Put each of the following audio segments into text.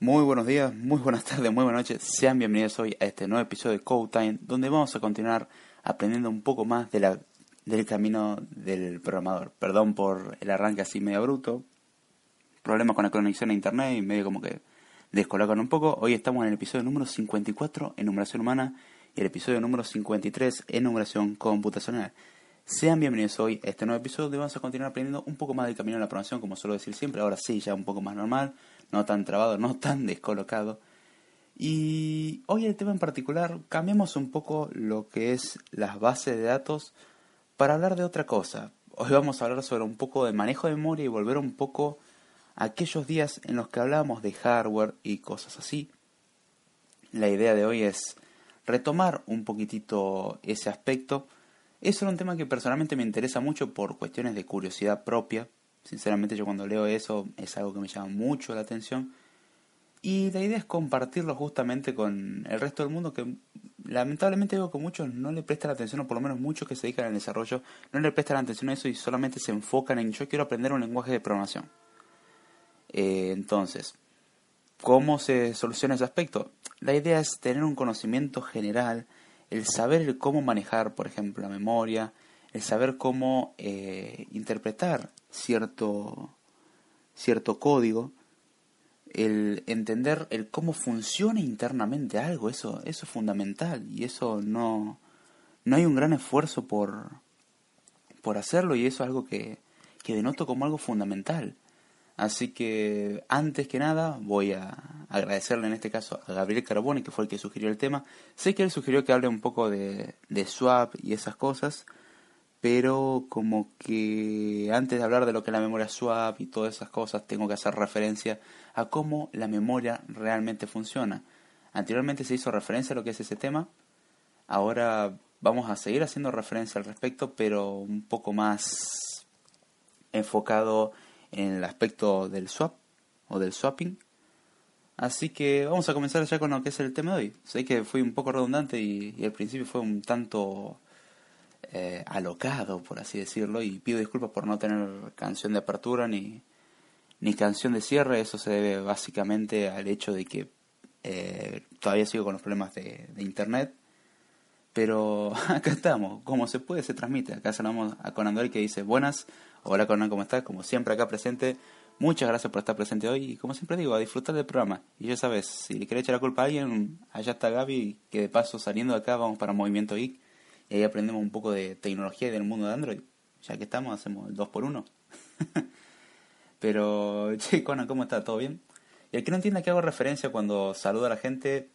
Muy buenos días, muy buenas tardes, muy buenas noches. Sean bienvenidos hoy a este nuevo episodio de Code Time, donde vamos a continuar aprendiendo un poco más de del camino del programador. Perdón por el arranque así medio bruto. Problemas con la conexión a internet y medio como que descolocan un poco. Hoy estamos en el episodio número 54 en numeración humana y el episodio número 53 en numeración computacional. Sean bienvenidos hoy a este nuevo episodio donde vamos a continuar aprendiendo un poco más del camino de la programación, como suelo decir siempre. Ahora sí, ya un poco más normal no tan trabado, no tan descolocado. Y hoy el tema en particular, cambiemos un poco lo que es las bases de datos para hablar de otra cosa. Hoy vamos a hablar sobre un poco de manejo de memoria y volver un poco a aquellos días en los que hablábamos de hardware y cosas así. La idea de hoy es retomar un poquitito ese aspecto. Eso es un tema que personalmente me interesa mucho por cuestiones de curiosidad propia, Sinceramente yo cuando leo eso es algo que me llama mucho la atención. Y la idea es compartirlo justamente con el resto del mundo que lamentablemente veo que muchos no le prestan atención, o por lo menos muchos que se dedican al desarrollo, no le prestan atención a eso y solamente se enfocan en yo quiero aprender un lenguaje de programación. Eh, entonces, ¿cómo se soluciona ese aspecto? La idea es tener un conocimiento general, el saber cómo manejar, por ejemplo, la memoria, el saber cómo eh, interpretar cierto, cierto código, el entender el cómo funciona internamente algo, eso, eso es fundamental y eso no, no hay un gran esfuerzo por, por hacerlo y eso es algo que, que denoto como algo fundamental. Así que antes que nada voy a agradecerle en este caso a Gabriel Carbone, que fue el que sugirió el tema. Sé que él sugirió que hable un poco de, de swap y esas cosas pero como que antes de hablar de lo que es la memoria swap y todas esas cosas, tengo que hacer referencia a cómo la memoria realmente funciona. Anteriormente se hizo referencia a lo que es ese tema, ahora vamos a seguir haciendo referencia al respecto, pero un poco más enfocado en el aspecto del swap o del swapping. Así que vamos a comenzar ya con lo que es el tema de hoy. Sé que fui un poco redundante y, y al principio fue un tanto eh, alocado, por así decirlo, y pido disculpas por no tener canción de apertura ni, ni canción de cierre, eso se debe básicamente al hecho de que eh, todavía sigo con los problemas de, internet, pero acá estamos, como se puede se transmite, acá saludamos a Conan que dice buenas, hola Conan, ¿cómo estás? Como siempre acá presente, muchas gracias por estar presente hoy. Y como siempre digo, a disfrutar del programa. Y ya sabes, si le querés echar la culpa a alguien, allá está Gaby, que de paso saliendo de acá vamos para Movimiento Geek y ahí aprendemos un poco de tecnología y del mundo de Android. Ya que estamos, hacemos el 2 por 1 Pero, che, Conan, ¿cómo está? ¿Todo bien? Y el que no entienda que hago referencia cuando saludo a la gente,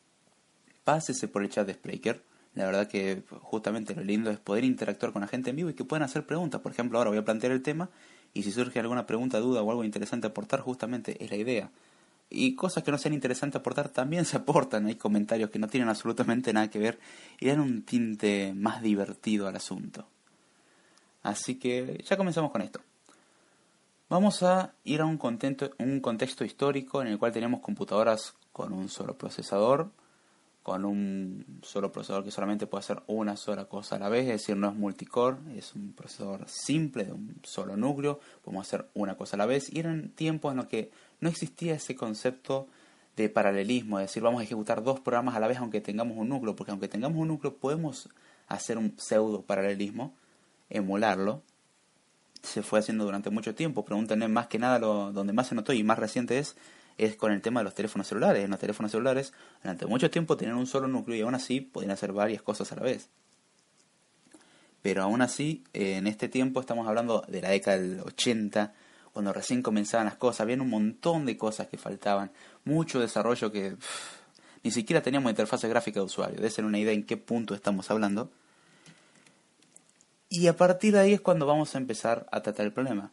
pásese por el chat de Spreaker. La verdad que justamente lo lindo es poder interactuar con la gente en vivo y que puedan hacer preguntas. Por ejemplo, ahora voy a plantear el tema y si surge alguna pregunta, duda o algo interesante aportar, justamente es la idea. Y cosas que no sean interesantes aportar también se aportan. Hay comentarios que no tienen absolutamente nada que ver y dan un tinte más divertido al asunto. Así que ya comenzamos con esto. Vamos a ir a un contexto, un contexto histórico en el cual tenemos computadoras con un solo procesador, con un solo procesador que solamente puede hacer una sola cosa a la vez, es decir, no es multicore, es un procesador simple de un solo núcleo, podemos hacer una cosa a la vez, y eran tiempos en los que no existía ese concepto de paralelismo, es decir, vamos a ejecutar dos programas a la vez aunque tengamos un núcleo, porque aunque tengamos un núcleo podemos hacer un pseudo paralelismo, emularlo, se fue haciendo durante mucho tiempo, pregúntenme más que nada lo, donde más se notó y más reciente es es con el tema de los teléfonos celulares. En los teléfonos celulares, durante mucho tiempo tenían un solo núcleo y aún así podían hacer varias cosas a la vez. Pero aún así, en este tiempo estamos hablando de la década del 80, cuando recién comenzaban las cosas, había un montón de cosas que faltaban, mucho desarrollo que ni siquiera teníamos interfaz gráfica de usuario, de ser una idea en qué punto estamos hablando. Y a partir de ahí es cuando vamos a empezar a tratar el problema.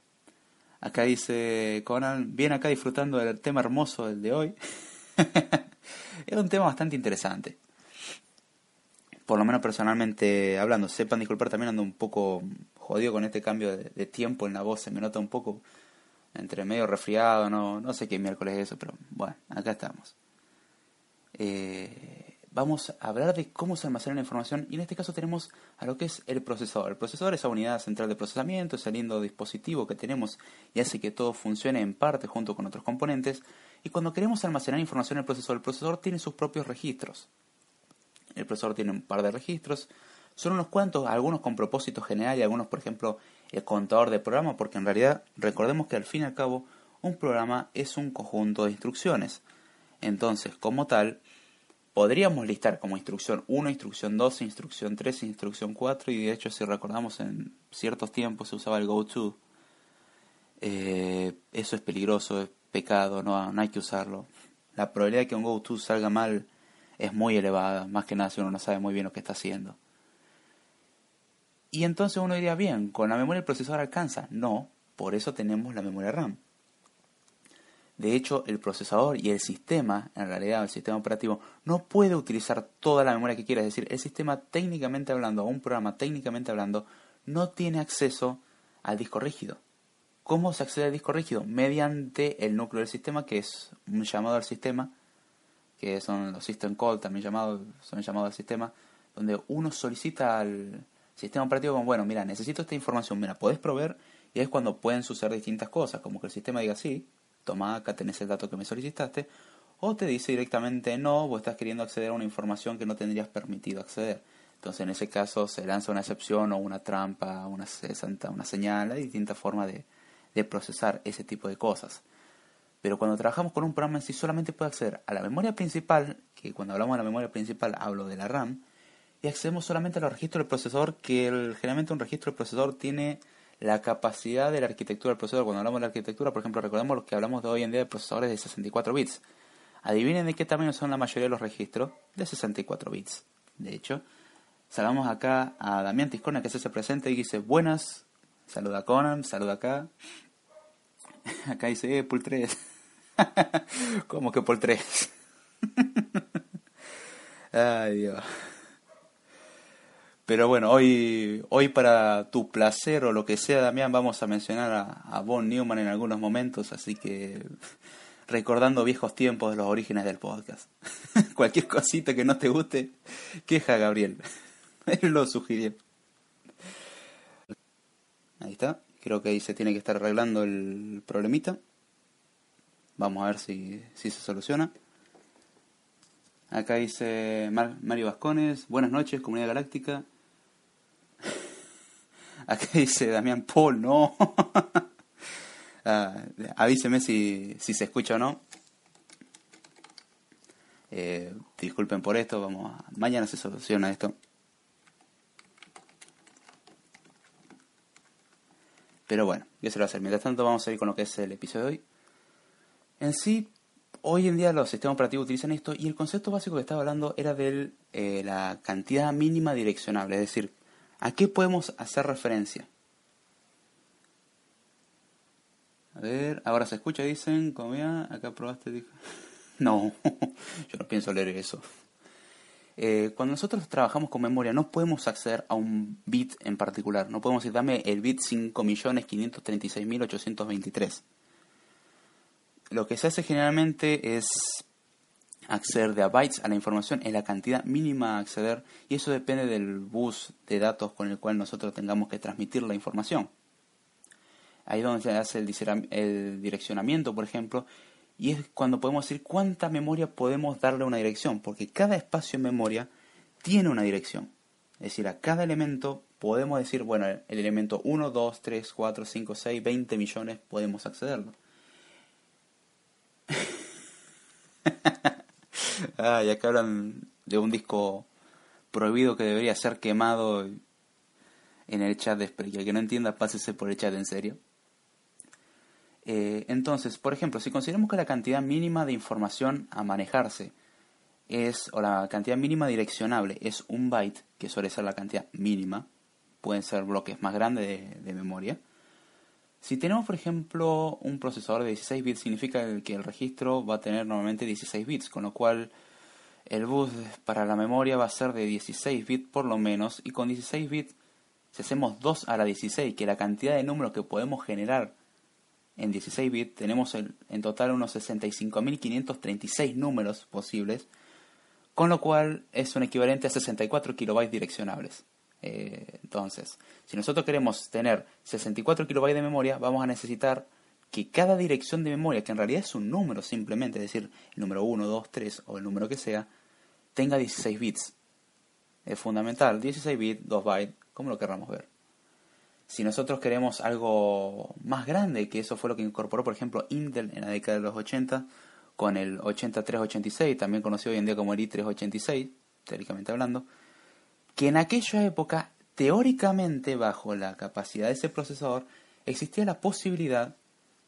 Acá dice Conan, bien acá disfrutando del tema hermoso del de hoy. es un tema bastante interesante. Por lo menos personalmente hablando. Sepan disculpar, también ando un poco jodido con este cambio de, tiempo en la voz. Se me nota un poco entre medio resfriado, no, no sé qué miércoles es eso, pero bueno, acá estamos. Eh, vamos a hablar de cómo se almacena la información y en este caso tenemos a lo que es el procesador. El procesador es la unidad central de procesamiento, es el lindo dispositivo que tenemos y hace que todo funcione en parte junto con otros componentes. Y cuando queremos almacenar información en el procesador, el procesador tiene sus propios registros. El procesador tiene un par de registros, son unos cuantos, algunos con propósito general y algunos, por ejemplo, el contador de programa, porque en realidad recordemos que al fin y al cabo un programa es un conjunto de instrucciones. Entonces, como tal, podríamos listar como instrucción 1, instrucción 2, instrucción 3, instrucción 4 y de hecho si recordamos en ciertos tiempos se usaba el go-to. Eh, eso es peligroso, es pecado, no, no hay que usarlo. La probabilidad de que un go-to salga mal es muy elevada, más que nada si uno no sabe muy bien lo que está haciendo. Y entonces uno diría, bien, con la memoria el procesador alcanza. No, por eso tenemos la memoria RAM. De hecho, el procesador y el sistema, en realidad el sistema operativo, no puede utilizar toda la memoria que quiera. Es decir, el sistema técnicamente hablando, o un programa técnicamente hablando, no tiene acceso al disco rígido. ¿Cómo se accede al disco rígido? Mediante el núcleo del sistema, que es un llamado al sistema, que son los system call, también llamados, son llamados al sistema, donde uno solicita al, Sistema operativo como, bueno, mira, necesito esta información, mira, puedes proveer, y es cuando pueden suceder distintas cosas, como que el sistema diga, sí, toma acá, tenés el dato que me solicitaste, o te dice directamente, no, vos estás queriendo acceder a una información que no tendrías permitido acceder. Entonces, en ese caso, se lanza una excepción o una trampa, una, una señal, hay distintas formas de, de procesar ese tipo de cosas. Pero cuando trabajamos con un programa en sí, solamente puede acceder a la memoria principal, que cuando hablamos de la memoria principal hablo de la RAM, y accedemos solamente a los registros del procesador, que generalmente un registro del procesador tiene la capacidad de la arquitectura del procesador. Cuando hablamos de arquitectura, por ejemplo, recordemos lo que hablamos de hoy en día de procesadores de 64 bits. Adivinen de qué tamaño son la mayoría de los registros de 64 bits. De hecho, saludamos acá a Damián Tiscona que se hace presente y dice buenas. Saluda a Conan, saluda acá. Acá dice, eh, Pool 3. ¿Cómo que Pool 3? Ay, Dios. Pero bueno, hoy, hoy para tu placer o lo que sea, Damián, vamos a mencionar a, Von Newman en algunos momentos, así que recordando viejos tiempos de los orígenes del podcast. Cualquier cosita que no te guste, queja a Gabriel. Él lo sugirió. Ahí está. Creo que ahí se tiene que estar arreglando el problemita. Vamos a ver si, si se soluciona. Acá dice Mario Vascones. Buenas noches, comunidad galáctica. Acá dice Damián Paul, no. Ah, avíseme si, si se escucha o no. Eh, disculpen por esto, vamos a... mañana se soluciona esto. Pero bueno, ¿qué se lo va a hacer? Mientras tanto vamos a ir con lo que es el episodio de hoy. En sí, hoy en día los sistemas operativos utilizan esto y el concepto básico que estaba hablando era de eh, la cantidad mínima direccionable, es decir, ¿A qué podemos hacer referencia? A ver, ahora se escucha, dicen, como ya, acá probaste, dijo. No, yo no pienso leer eso. Eh, cuando nosotros trabajamos con memoria no podemos acceder a un bit en particular. No podemos decir, dame el bit 5.536.823. Lo que se hace generalmente es acceder de a bytes a la información en la cantidad mínima a acceder y eso depende del bus de datos con el cual nosotros tengamos que transmitir la información. Ahí es donde se hace el direccionamiento, por ejemplo, y es cuando podemos decir cuánta memoria podemos darle una dirección, porque cada espacio en memoria tiene una dirección. Es decir, a cada elemento podemos decir, bueno, el elemento 1, 2, 3, 4, 5, 6, 20 millones podemos accederlo. ah, ya que hablan de un disco prohibido que debería ser quemado en el chat de Spreaker. El que no entienda, pásese por el chat en serio. Eh, entonces, por ejemplo, si consideramos que la cantidad mínima de información a manejarse es, o la cantidad mínima direccionable es un byte, que suele ser la cantidad mínima, pueden ser bloques más grandes de memoria, si tenemos, por ejemplo, un procesador de 16 bits, significa que el registro va a tener normalmente 16 bits, con lo cual el bus para la memoria va a ser de 16 bits por lo menos, y con 16 bits, si hacemos 2 a la 16, que la cantidad de números que podemos generar en 16 bits, tenemos en total unos 65.536 números posibles, con lo cual es un equivalente a 64 kilobytes direccionables. Eh, entonces, si nosotros queremos tener 64 kilobytes de memoria, vamos a necesitar que cada dirección de memoria, que en realidad es un número simplemente, es decir, el número 1, 2, 3 o el número que sea, tenga 16 bits. Es fundamental, 16 bits, 2 bytes, como lo querramos ver. Si nosotros queremos algo más grande, que eso fue lo que incorporó, por ejemplo, Intel en la década de los 80, con el 8386, también conocido hoy en día como el i386, teóricamente hablando, que en aquella época, teóricamente, bajo la capacidad de ese procesador, existía la posibilidad,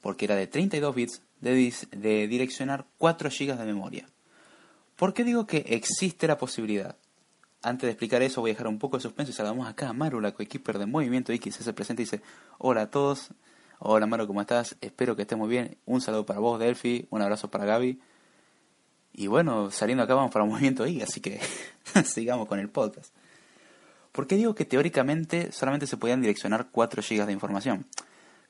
porque era de 32 bits, de, direccionar 4 GB de memoria. ¿Por qué digo que existe la posibilidad? Antes de explicar eso, voy a dejar un poco de suspenso y saludamos acá a Maru, la coequiper de Movimiento X, se presenta y dice: Hola a todos, hola Maru, ¿cómo estás? Espero que estés muy bien. Un saludo para vos, Delphi, un abrazo para Gaby. Y bueno, saliendo acá vamos para Movimiento X, así que sigamos con el podcast. ¿Por qué digo que teóricamente solamente se podían direccionar 4 GB de información?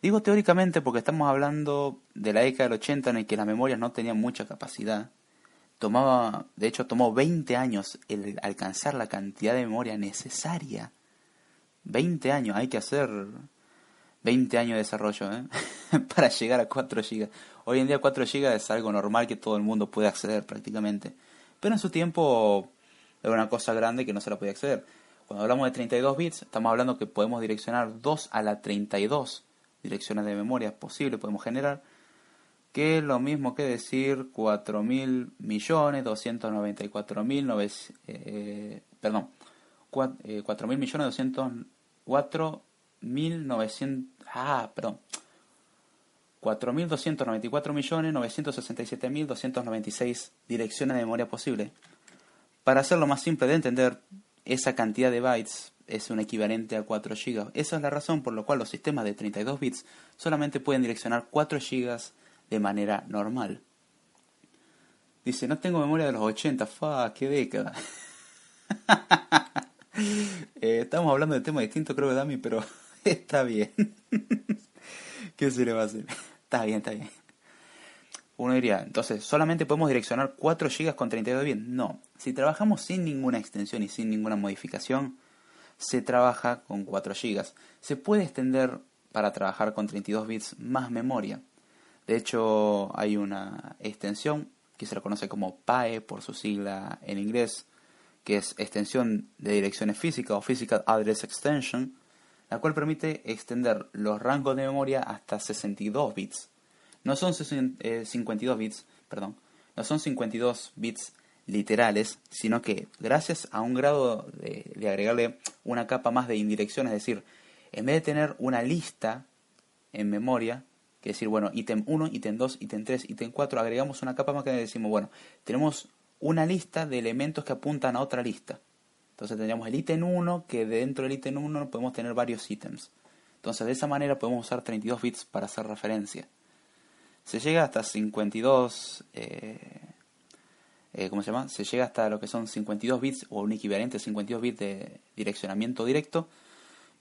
Digo teóricamente porque estamos hablando de la década del 80 en el que las memorias no tenían mucha capacidad. Tomaba, de hecho, tomó 20 años el alcanzar la cantidad de memoria necesaria. 20 años, hay que hacer 20 años de desarrollo ¿eh? para llegar a 4 GB. Hoy en día 4 GB es algo normal que todo el mundo puede acceder prácticamente. Pero en su tiempo era una cosa grande que no se la podía acceder. Cuando hablamos de 32 bits, estamos hablando que podemos direccionar 2 a la 32 direcciones de memoria posibles, podemos generar, que es lo mismo que decir 4.000 millones, 294 mil, eh, perdón, 4.000 millones, 204 mil 900, ah, perdón, 4.294 millones 967 mil 296 direcciones de memoria posible. Para hacerlo más simple de entender, esa cantidad de bytes es un equivalente a 4 GB. Esa es la razón por la cual los sistemas de 32 bits solamente pueden direccionar 4 GB de manera normal. Dice, no tengo memoria de los 80, fa, qué década. Eh, estamos hablando de temas distintos, creo que Dami, pero está bien. ¿Qué se le va a hacer? Está bien, está bien. Uno diría, entonces, ¿solamente podemos direccionar 4 GB con 32 bits? No. Si trabajamos sin ninguna extensión y sin ninguna modificación, se trabaja con 4 GB. Se puede extender para trabajar con 32 bits más memoria. De hecho, hay una extensión que se la conoce como PAE por su sigla en inglés, que es extensión de direcciones físicas o Physical Address Extension, la cual permite extender los rangos de memoria hasta 62 bits no son 52 eh, bits, perdón, no son 52 bits literales, sino que gracias a un grado de, agregarle una capa más de indirección, es decir, en vez de tener una lista en memoria, que decir, bueno, ítem 1, ítem 2, ítem 3, ítem 4, agregamos una capa más que decimos, bueno, tenemos una lista de elementos que apuntan a otra lista. Entonces tendríamos el ítem 1, que dentro del ítem 1 podemos tener varios ítems. Entonces de esa manera podemos usar 32 bits para hacer referencia se llega hasta 52, eh, eh, ¿cómo se llama? Se llega hasta lo que son 52 bits o un equivalente a 52 bits de direccionamiento directo,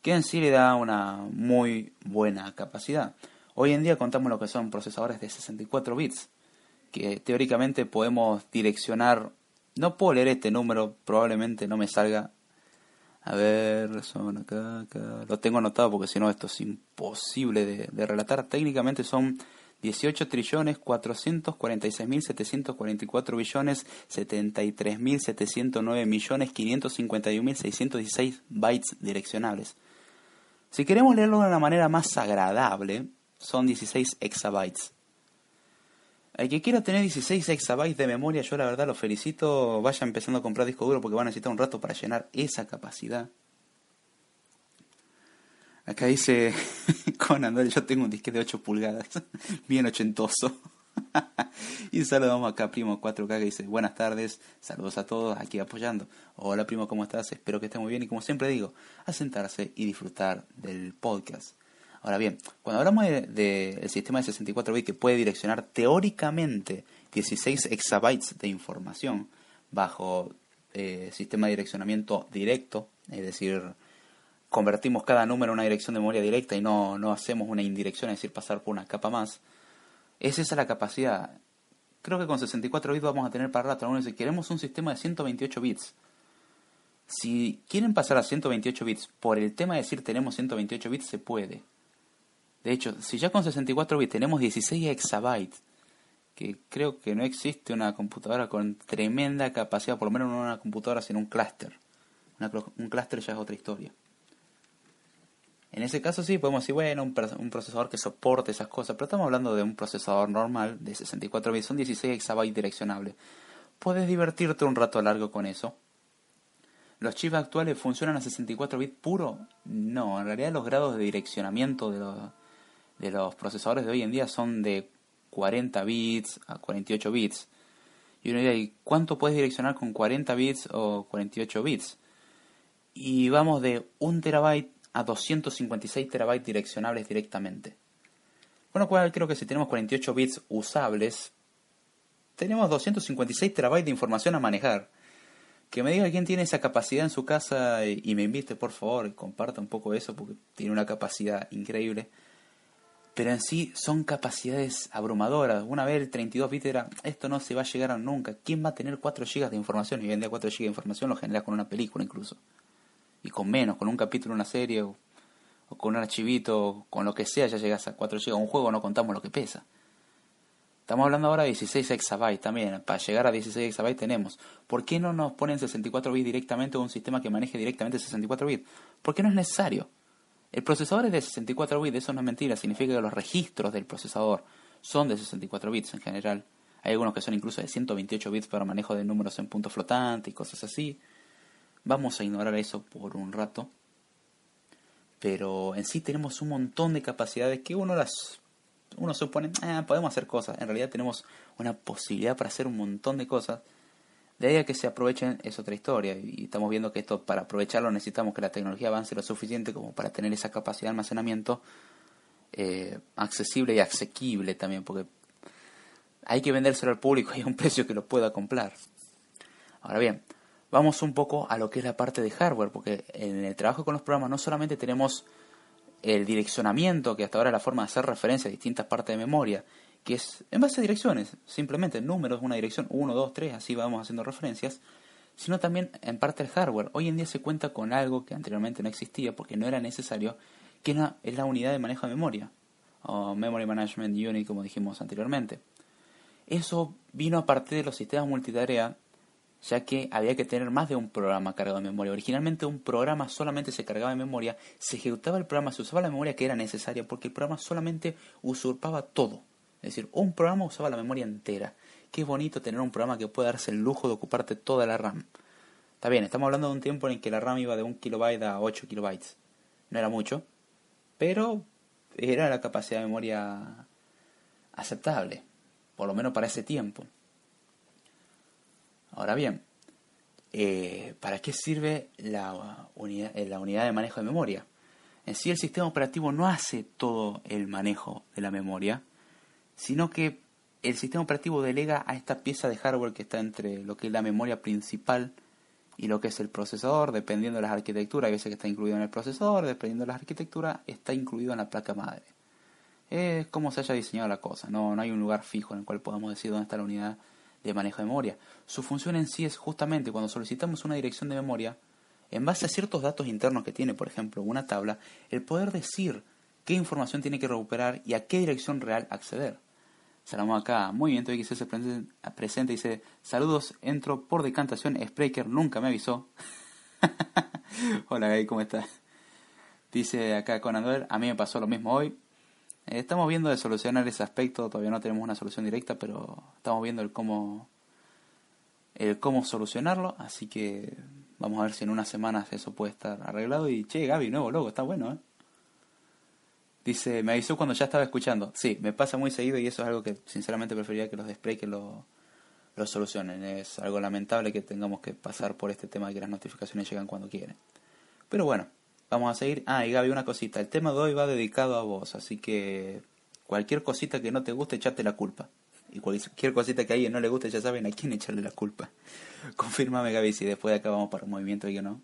que en sí le da una muy buena capacidad. Hoy en día contamos lo que son procesadores de 64 bits, que teóricamente podemos direccionar, no puedo leer este número, probablemente no me salga. A ver, son acá. Lo tengo anotado porque si no esto es imposible de relatar. Técnicamente son 18 trillones 446 mil 744 billones 73 mil 709 millones 551 mil 616 bytes direccionables. Si queremos leerlo de una manera más agradable, son 16 exabytes. El que quiera tener 16 exabytes de memoria, yo la verdad lo felicito. Vaya empezando a comprar disco duro porque van a necesitar un rato para llenar esa capacidad. Acá dice Conan, yo tengo un disque de 8 pulgadas, bien ochentoso. y saludamos acá primo 4K que dice, buenas tardes, saludos a todos aquí apoyando. Hola primo, ¿cómo estás? Espero que estés muy bien y como siempre digo, a sentarse y disfrutar del podcast. Ahora bien, cuando hablamos del de, sistema de 64 bits que puede direccionar teóricamente 16 exabytes de información bajo eh, sistema de direccionamiento directo, es decir, convertimos cada número en una dirección de memoria directa y no, no hacemos una indirección, es decir, pasar por una capa más, es esa la capacidad. creo que con 64 bits vamos a tener para rato. Algunos dicen, queremos un sistema de 128 bits. Si quieren pasar a 128 bits por el tema de decir tenemos 128 bits, se puede. De hecho, si ya con 64 bits tenemos 16 exabytes, que creo que no existe una computadora con tremenda capacidad, por lo menos no una computadora, sino un clúster. Un clúster ya es otra historia. En ese caso sí, podemos decir, bueno, un, procesador que soporte esas cosas, pero estamos hablando de un procesador normal de 64 bits, son 16 exabytes direccionables. Puedes divertirte un rato largo con eso. ¿Los chips actuales funcionan a 64 bits puro? No, en realidad los grados de direccionamiento de los, de los procesadores de hoy en día son de 40 bits a 48 bits. Y dirá, ¿y cuánto puedes direccionar con 40 bits o 48 bits? Y vamos de 1 terabyte a 256 terabytes direccionables directamente. Con lo cual creo que si tenemos 48 bits usables, tenemos 256 terabytes de información a manejar. Que me diga quién tiene esa capacidad en su casa y, me invite por favor y comparta un poco eso porque tiene una capacidad increíble. Pero en sí son capacidades abrumadoras. Una vez el 32 bits era, esto no se va a llegar a nunca. ¿Quién va a tener 4 GB de información? Y hoy en día 4 GB de información lo genera con una película incluso y con menos, con un capítulo una serie o, con un archivito, con lo que sea, ya llegas a 4 GB. Un juego no contamos lo que pesa. Estamos hablando ahora de 16 exabytes también. Para llegar a 16 exabytes tenemos. ¿Por qué no nos ponen 64 bits directamente o un sistema que maneje directamente 64 bits? Porque no es necesario. El procesador es de 64 bits, eso no es mentira. Significa que los registros del procesador son de 64 bits en general. Hay algunos que son incluso de 128 bits para manejo de números en punto flotante y cosas así. Vamos a ignorar eso por un rato. Pero en sí tenemos un montón de capacidades que uno las uno supone, ah, podemos hacer cosas. En realidad tenemos una posibilidad para hacer un montón de cosas. De ahí a que se aprovechen es otra historia. Y estamos viendo que esto para aprovecharlo necesitamos que la tecnología avance lo suficiente como para tener esa capacidad de almacenamiento eh, accesible y asequible también. Porque hay que vendérselo al público y a un precio que lo pueda comprar. Ahora bien, vamos un poco a lo que es la parte de hardware, porque en el trabajo con los programas no solamente tenemos el direccionamiento, que hasta ahora es la forma de hacer referencia a distintas partes de memoria, que es en base a direcciones, simplemente números, una dirección, 1, 2, 3, así vamos haciendo referencias, sino también en parte del hardware. Hoy en día se cuenta con algo que anteriormente no existía porque no era necesario, que es la unidad de manejo de memoria, o Memory Management Unit, como dijimos anteriormente. Eso vino a partir de los sistemas multitarea ya que había que tener más de un programa cargado de memoria. Originalmente un programa solamente se cargaba de memoria, se ejecutaba el programa, se usaba la memoria que era necesaria, porque el programa solamente usurpaba todo. Es decir, un programa usaba la memoria entera. Qué bonito tener un programa que pueda darse el lujo de ocuparte toda la RAM. Está bien, estamos hablando de un tiempo en el que la RAM iba de 1 kilobyte a 8 kilobytes. No era mucho, pero era la capacidad de memoria aceptable, por lo menos para ese tiempo. Ahora bien, eh, ¿para qué sirve la unidad, eh, la unidad de manejo de memoria? En sí el sistema operativo no hace todo el manejo de la memoria, sino que el sistema operativo delega a esta pieza de hardware que está entre lo que es la memoria principal y lo que es el procesador, dependiendo de las arquitecturas, hay veces que está incluido en el procesador, dependiendo de las arquitecturas, está incluido en la placa madre. Es como se haya diseñado la cosa, no, no hay un lugar fijo en el cual podamos decir dónde está la unidad de manejo de memoria. Su función en sí es justamente cuando solicitamos una dirección de memoria, en base a ciertos datos internos que tiene, por ejemplo, una tabla, el poder decir qué información tiene que recuperar y a qué dirección real acceder. Salamos acá, muy bien, que se presente, dice, saludos, entro por decantación, Spreaker nunca me avisó. Hola Gay, ¿cómo estás? Dice acá con Andor, a mí me pasó lo mismo hoy, estamos viendo de solucionar ese aspecto, todavía no tenemos una solución directa, pero estamos viendo el cómo el cómo solucionarlo, así que vamos a ver si en unas semanas eso puede estar arreglado y che, Gaby, nuevo logo, está bueno, ¿eh? Dice, me avisó cuando ya estaba escuchando. Sí, me pasa muy seguido y eso es algo que sinceramente preferiría que los de Spray que lo, lo solucionen. Es algo lamentable que tengamos que pasar por este tema de que las notificaciones llegan cuando quieren. Pero bueno, Vamos a seguir. Ah, y Gaby, una cosita. El tema de hoy va dedicado a vos, así que cualquier cosita que no te guste, echate la culpa. Y cualquier cosita que a alguien no le guste, ya saben a quién echarle la culpa. Confírmame, Gaby, si después de acá vamos para un movimiento y que no.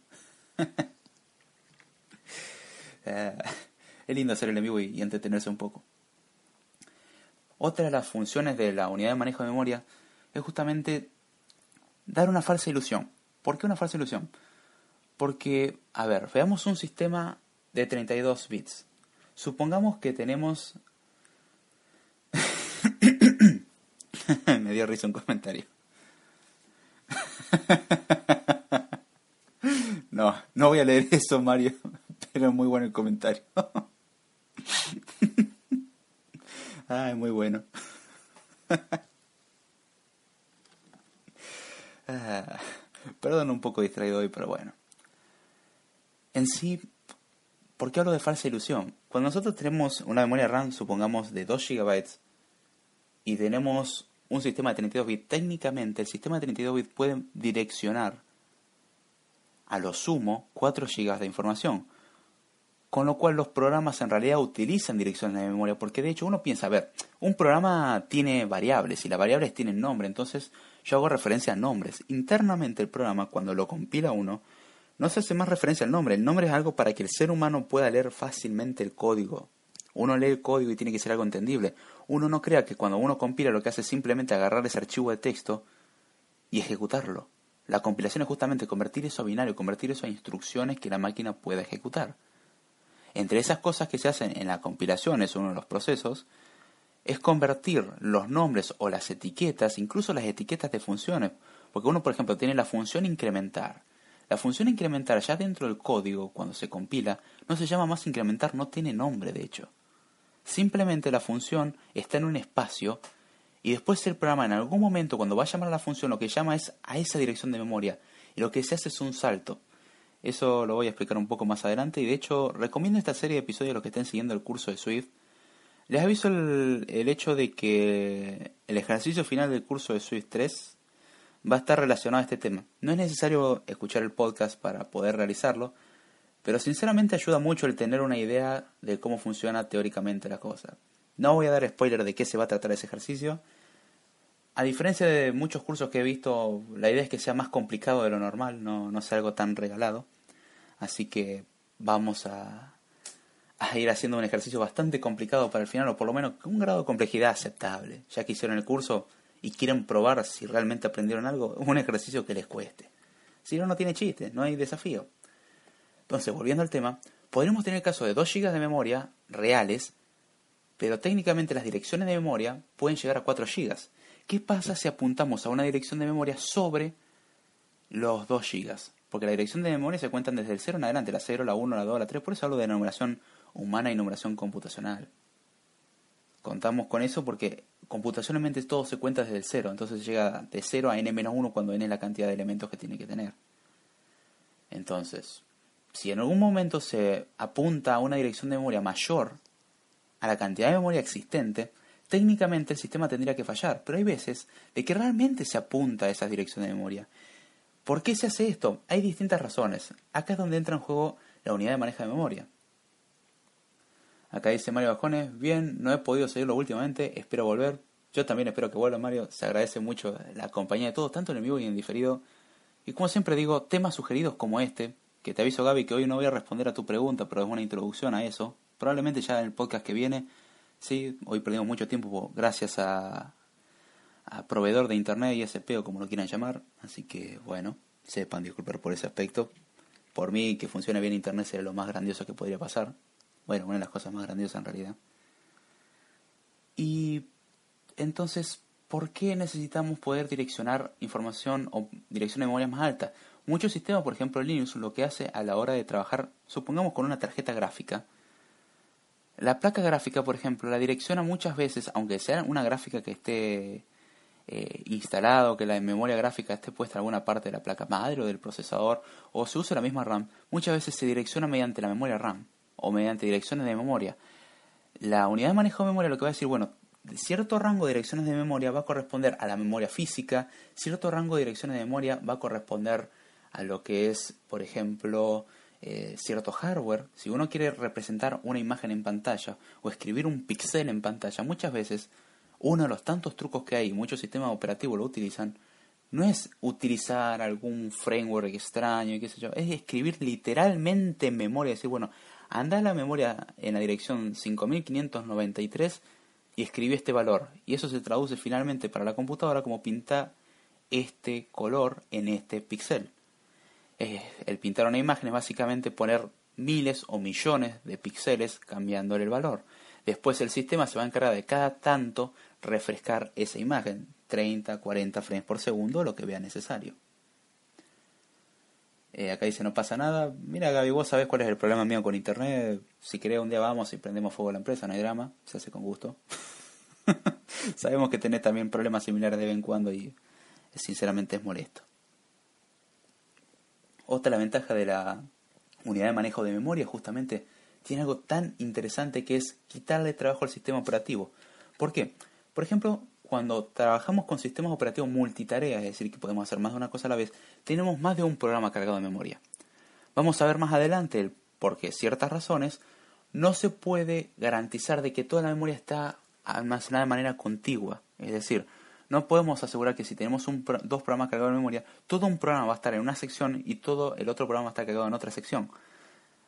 Eh, es lindo hacer el en vivo y, entretenerse un poco. otra de las funciones de la unidad de manejo de memoria es justamente dar una falsa ilusión. ¿Por qué una falsa ilusión? Porque, a ver, veamos un sistema de 32 bits. Supongamos que tenemos... Me dio risa un comentario. no, no voy a leer eso, Mario, pero muy bueno el comentario. Ay, muy bueno. Ah, perdón, un poco distraído hoy, pero bueno. En sí, ¿por qué hablo de falsa ilusión? Cuando nosotros tenemos una memoria RAM, supongamos de 2 GB, y tenemos un sistema de 32 bits, técnicamente el sistema de 32 bits puede direccionar a lo sumo 4 GB de información. Con lo cual los programas en realidad utilizan direcciones de memoria, porque de hecho uno piensa, a ver, un programa tiene variables y las variables tienen nombre, entonces yo hago referencia a nombres. Internamente el programa, cuando lo compila uno, no se hace más referencia al nombre. El nombre es algo para que el ser humano pueda leer fácilmente el código. Uno lee el código y tiene que ser algo entendible. Uno no crea que cuando uno compila lo que hace es simplemente agarrar ese archivo de texto y ejecutarlo. La compilación es justamente convertir eso a binario, convertir eso a instrucciones que la máquina pueda ejecutar. Entre esas cosas que se hacen en la compilación, es uno de los procesos, es convertir los nombres o las etiquetas, incluso las etiquetas de funciones, porque uno, por ejemplo, tiene la función incrementar. La función incrementar ya dentro del código, cuando se compila, no se llama más incrementar, no tiene nombre, de hecho. Simplemente la función está en un espacio y después el programa en algún momento, cuando va a llamar a la función, lo que llama es a esa dirección de memoria. Y lo que se hace es un salto. Eso lo voy a explicar un poco más adelante y de hecho recomiendo esta serie de episodios a los que estén siguiendo el curso de Swift les aviso el, el, hecho de que el ejercicio final del curso de Swift 3 va a estar relacionado a este tema. No es necesario escuchar el podcast para poder realizarlo, pero sinceramente ayuda mucho el tener una idea de cómo funciona teóricamente la cosa. No voy a dar spoiler de qué se va a tratar ese ejercicio. A diferencia de muchos cursos que he visto, la idea es que sea más complicado de lo normal, no, no sea algo tan regalado. Así que vamos a, a ir haciendo un ejercicio bastante complicado para el final, o por lo menos un grado de complejidad aceptable. Ya que hicieron el curso y quieren probar si realmente aprendieron algo, un ejercicio que les cueste. Si no, no tiene chiste, no hay desafío. Entonces, volviendo al tema, podríamos tener el caso de 2 GB de memoria reales, pero técnicamente las direcciones de memoria pueden llegar a 4 GB. ¿Qué pasa si apuntamos a una dirección de memoria sobre los 2 GB? Porque la dirección de memoria se cuentan desde el 0 en adelante, la 0, la 1, la 2, la 3, por eso hablo de numeración humana y numeración computacional. Contamos con eso porque computacionalmente todo se cuenta desde el cero, entonces llega de 0 a n-1 cuando n es la cantidad de elementos que tiene que tener. Entonces, si en algún momento se apunta a una dirección de memoria mayor a la cantidad de memoria existente, técnicamente el sistema tendría que fallar, pero hay veces de que realmente se apunta a esa dirección de memoria. ¿Por qué se hace esto? Hay distintas razones. Acá es donde entra en juego la unidad de manejo de memoria. Acá dice Mario Bajones, bien, no he podido seguirlo últimamente, espero volver. Yo también espero que vuelva Mario, se agradece mucho la compañía de todos, tanto en vivo y en diferido. Y como siempre digo, temas sugeridos como este, que te aviso Gaby que hoy no voy a responder a tu pregunta, pero es una introducción a eso. Probablemente ya en el podcast que viene, sí, hoy perdimos mucho tiempo gracias a, a proveedor de internet y SP o como lo quieran llamar. Así que bueno, sepan disculpar por ese aspecto. Por mí que funcione bien internet sería lo más grandioso que podría pasar. Bueno, una de las cosas más grandiosas en realidad. Y entonces, ¿por qué necesitamos poder direccionar información o dirección de memoria más alta? Muchos sistemas, por ejemplo Linux, lo que hace a la hora de trabajar, supongamos con una tarjeta gráfica, la placa gráfica, por ejemplo, la direcciona muchas veces, aunque sea una gráfica que esté eh, instalada o que la memoria gráfica esté puesta en alguna parte de la placa madre o del procesador, o se usa la misma RAM, muchas veces se direcciona mediante la memoria RAM o mediante direcciones de memoria. La unidad de manejo de memoria lo que va a decir, bueno, cierto rango de direcciones de memoria va a corresponder a la memoria física, cierto rango de direcciones de memoria va a corresponder a lo que es, por ejemplo, eh, cierto hardware. Si uno quiere representar una imagen en pantalla o escribir un pixel en pantalla, muchas veces uno de los tantos trucos que hay, muchos sistemas operativos lo utilizan, no es utilizar algún framework extraño, qué sé yo, es escribir literalmente en memoria, decir, bueno, anda a la memoria en la dirección 5593 y escribí este valor. Y eso se traduce finalmente para la computadora como pintar este color en este píxel. el pintar una imagen es básicamente poner miles o millones de píxeles cambiándole el valor. Después el sistema se va a encargar de cada tanto refrescar esa imagen, 30, 40 frames por segundo, lo que vea necesario. Eh, acá dice no pasa nada. Mira Gaby, vos sabés cuál es el problema mío con internet. Si querés un día vamos y prendemos fuego a la empresa, no hay drama, se hace con gusto. Sabemos que tenés también problemas similares de vez en cuando y sinceramente es molesto. Otra la ventaja de la unidad de manejo de memoria justamente tiene algo tan interesante que es quitarle trabajo al sistema operativo. ¿Por qué? Por ejemplo, cuando trabajamos con sistemas operativos multitarea, es decir, que podemos hacer más de una cosa a la vez, tenemos más de un programa cargado de memoria. Vamos a ver más adelante el por qué ciertas razones no se puede garantizar de que toda la memoria está almacenada de manera contigua. Es decir, no podemos asegurar que si tenemos un, dos programas cargados de memoria, todo un programa va a estar en una sección y todo el otro programa va a estar cargado en otra sección.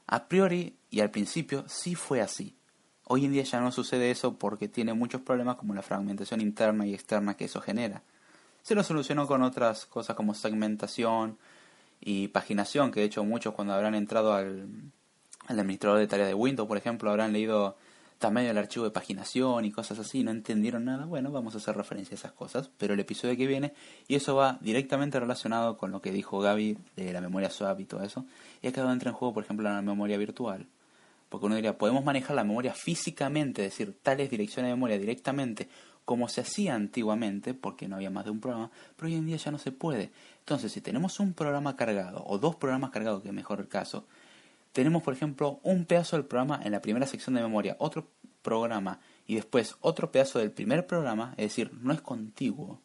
A priori y al principio sí fue así. Hoy en día ya no sucede eso porque tiene muchos problemas como la fragmentación interna y externa que eso genera. Se lo solucionó con otras cosas como segmentación y paginación, que de hecho muchos cuando habrán entrado al, administrador de tareas de Windows, por ejemplo, habrán leído también el archivo de paginación y cosas así, no entendieron nada, bueno, vamos a hacer referencia a esas cosas, pero el episodio que viene, y eso va directamente relacionado con lo que dijo Gaby de la memoria swap y todo eso, y acá entra en juego, por ejemplo, la memoria virtual. Porque uno diría, podemos manejar la memoria físicamente, es decir, tales direcciones de memoria directamente, como se hacía antiguamente, porque no había más de un programa, pero hoy en día ya no se puede. Entonces, si tenemos un programa cargado, o dos programas cargados, que es mejor el caso, tenemos, por ejemplo, un pedazo del programa en la primera sección de memoria, otro programa y después otro pedazo del primer programa, es decir, no es contiguo.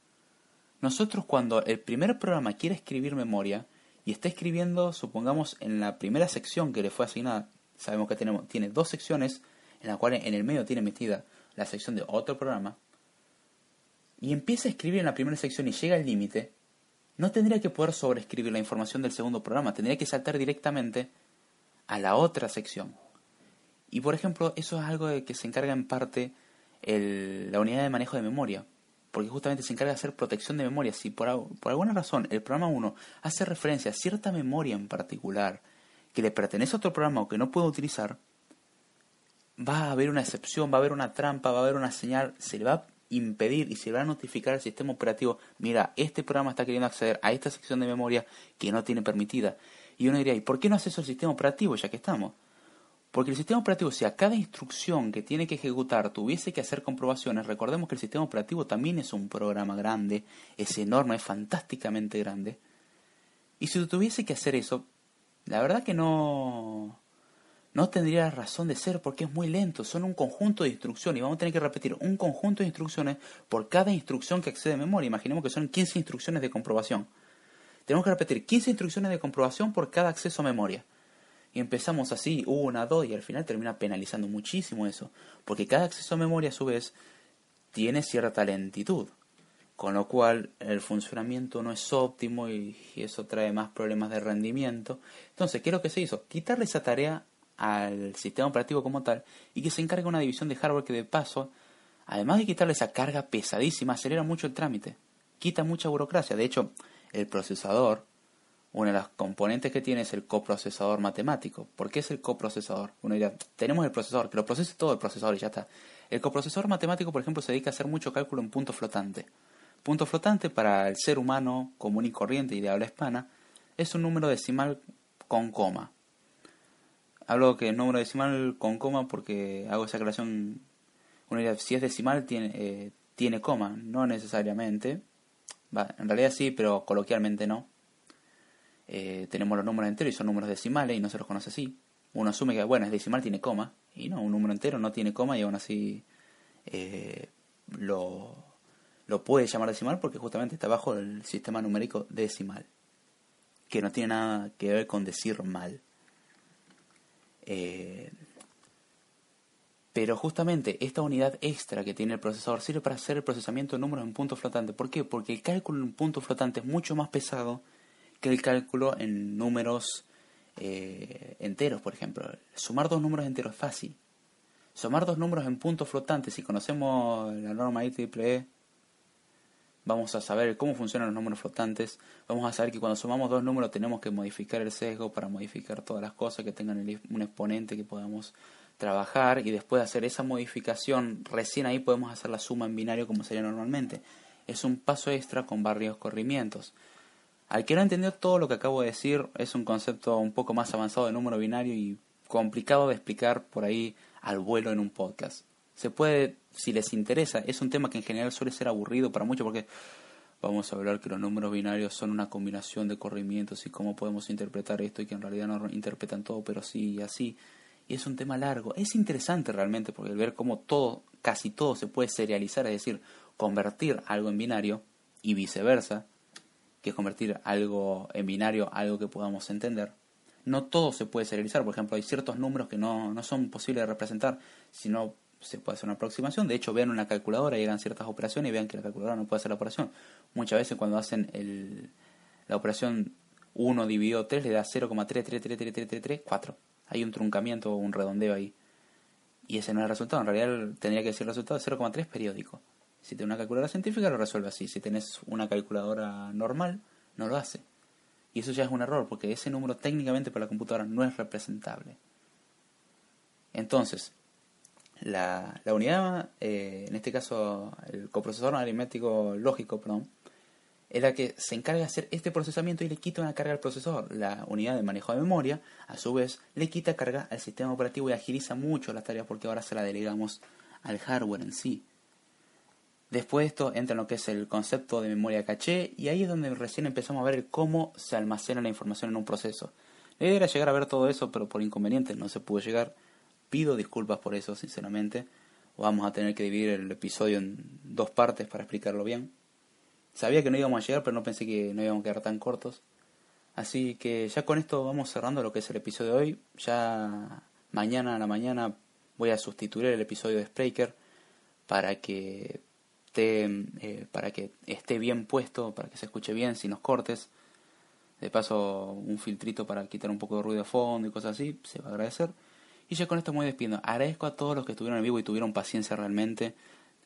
Nosotros cuando el primer programa quiere escribir memoria y está escribiendo, supongamos, en la primera sección que le fue asignada, sabemos que tenemos, tiene dos secciones, en la cual en el medio tiene metida la sección de otro programa, y empieza a escribir en la primera sección y llega al límite, no tendría que poder sobreescribir la información del segundo programa, tendría que saltar directamente a la otra sección. Y por ejemplo, eso es algo de que se encarga en parte la unidad de manejo de memoria, porque justamente se encarga de hacer protección de memoria. Si por, por alguna razón el programa 1 hace referencia a cierta memoria en particular que le pertenece a otro programa o que no puede utilizar, va a haber una excepción, va a haber una trampa, va a haber una señal, se le va a impedir y se le va a notificar al sistema operativo, mira, este programa está queriendo acceder a esta sección de memoria que no tiene permitida. Y uno diría, ¿y por qué no hace eso el sistema operativo ya que estamos? Porque el sistema operativo, si a cada instrucción que tiene que ejecutar tuviese que hacer comprobaciones, recordemos que el sistema operativo también es un programa grande, es enorme, es fantásticamente grande. Y si tuviese que hacer eso, la verdad que no, no tendría razón de ser porque es muy lento, son un conjunto de instrucciones y vamos a tener que repetir un conjunto de instrucciones por cada instrucción que accede a memoria. Imaginemos que son 15 instrucciones de comprobación. Tenemos que repetir 15 instrucciones de comprobación por cada acceso a memoria. Y empezamos así, una, dos, y al final termina penalizando muchísimo eso. Porque cada acceso a memoria, a su vez, tiene cierta lentitud. Con lo cual el funcionamiento no es óptimo y, eso trae más problemas de rendimiento. Entonces, ¿qué es lo que se hizo? Quitarle esa tarea al sistema operativo como tal y que se encargue una división de hardware que de paso, además de quitarle esa carga pesadísima, acelera mucho el trámite. Quita mucha burocracia. De hecho, el procesador, una de las componentes que tiene es el coprocesador matemático. ¿Por qué es el coprocesador? Uno dirá, tenemos el procesador, que lo procese todo el procesador y ya está. El coprocesador matemático, por ejemplo, se dedica a hacer mucho cálculo en punto flotante. Punto flotante para el ser humano común y corriente y de habla hispana es un número decimal con coma. Hablo que número decimal con coma porque hago esa aclaración. Si es decimal tiene, eh, tiene coma, no necesariamente en realidad sí, pero coloquialmente no. Eh, tenemos los números enteros y son números decimales y no se los conoce así. Uno asume que, bueno, es decimal, tiene coma. Y no, un número entero no tiene coma y aún así eh, lo, lo puede llamar decimal porque justamente está bajo el sistema numérico decimal. Que no tiene nada que ver con decir mal. Eh, pero justamente esta unidad extra que tiene el procesador sirve para hacer el procesamiento de números en punto flotante. ¿Por qué? Porque el cálculo en punto flotante es mucho más pesado que el cálculo en números eh, enteros, por ejemplo. Sumar dos números enteros es fácil. Sumar dos números en puntos flotantes, si conocemos la norma IEEE, vamos a saber cómo funcionan los números flotantes, vamos a saber que cuando sumamos dos números tenemos que modificar el sesgo para modificar todas las cosas que tengan un exponente que podamos trabajar y después de hacer esa modificación, recién ahí podemos hacer la suma en binario como sería normalmente. Es un paso extra con varios corrimientos. Al que no entendió todo lo que acabo de decir, es un concepto un poco más avanzado de número binario y complicado de explicar por ahí al vuelo en un podcast. Se puede, si les interesa, es un tema que en general suele ser aburrido para muchos porque vamos a hablar que los números binarios son una combinación de corrimientos y cómo podemos interpretar esto y que en realidad no interpretan todo, pero sí y así. Y es un tema largo. Es interesante realmente porque ver cómo todo, casi todo se puede serializar, es decir, convertir algo en binario y viceversa, que es convertir algo en binario algo que podamos entender. No todo se puede serializar, por ejemplo, hay ciertos números que no, no son posibles de representar, sino se puede hacer una aproximación. De hecho, vean una calculadora y hagan ciertas operaciones y vean que la calculadora no puede hacer la operación. Muchas veces cuando hacen el, la operación 1 dividido 3 le da 0,3333334. Hay un truncamiento o un redondeo ahí. Y ese no es el resultado. En realidad tendría que ser el resultado de 0,3 periódico. Si tienes una calculadora científica lo resuelve así. Si tenés una calculadora normal, no lo hace. Y eso ya es un error porque ese número técnicamente para la computadora no es representable. Entonces, la, unidad, eh, en este caso el coprocesor aritmético lógico, perdón, es la que se encarga de hacer este procesamiento y le quita una carga al procesador. La unidad de manejo de memoria, a su vez, le quita carga al sistema operativo y agiliza mucho la tarea porque ahora se la delegamos al hardware en sí. Después de esto entra en lo que es el concepto de memoria caché y ahí es donde recién empezamos a ver cómo se almacena la información en un proceso. La idea era llegar a ver todo eso, pero por inconvenientes no se pudo llegar. Pido disculpas por eso, sinceramente. Vamos a tener que dividir el episodio en dos partes para explicarlo bien. Sabía que no íbamos a llegar, pero no pensé que no íbamos a quedar tan cortos. Así que ya con esto vamos cerrando lo que es el episodio de hoy. Ya mañana a la mañana voy a sustituir el episodio de Spreaker para que esté, eh, para que esté bien puesto, para que se escuche bien sin los cortes. De paso, un filtrito para quitar un poco de ruido de fondo y cosas así, se va a agradecer. Y ya con esto me voy despidiendo. Agradezco a todos los que estuvieron en vivo y tuvieron paciencia realmente.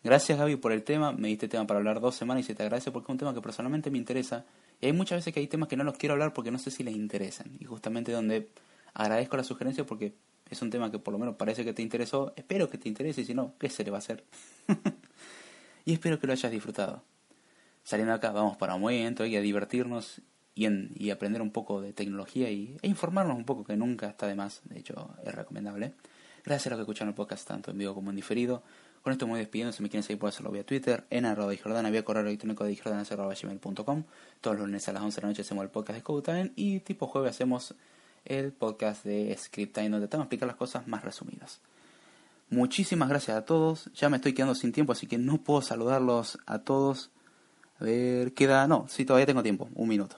Gracias Gaby por el tema, me diste tema para hablar dos semanas y se te agradece porque es un tema que personalmente me interesa. Y hay muchas veces que hay temas que no los quiero hablar porque no sé si les interesan. Y justamente donde agradezco la sugerencia porque es un tema que por lo menos parece que te interesó. Espero que te interese y si no, ¿qué se le va a hacer? y espero que lo hayas disfrutado. Saliendo acá vamos para un movimiento y a divertirnos y, aprender un poco de tecnología y, e informarnos un poco, que nunca está de más, de hecho es recomendable. Gracias a los que escuchan el podcast tanto en vivo como en diferido. Con esto me voy despidiendo, si me quieren seguir pueden hacerlo vía Twitter, en arroba Jordana, vía correo electrónico de gmail.com. Todos los lunes a las 11 de la noche hacemos el podcast de Code y tipo jueves hacemos el podcast de Script Time donde te vamos explicar las cosas más resumidas. Muchísimas gracias a todos. Ya me estoy quedando sin tiempo, así que no puedo saludarlos a todos. A ver, queda. No, sí, todavía tengo tiempo. Un minuto.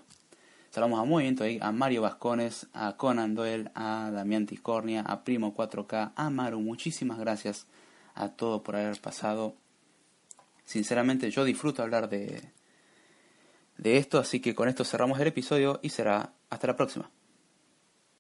Saludamos a Movimiento a Mario Vascones, a Conan Doyle, a Damián Tiscornia, a Primo 4K, a Maru. Muchísimas gracias a todos por haber pasado. Sinceramente, yo disfruto hablar de, de esto, así que con esto cerramos el episodio y será hasta la próxima.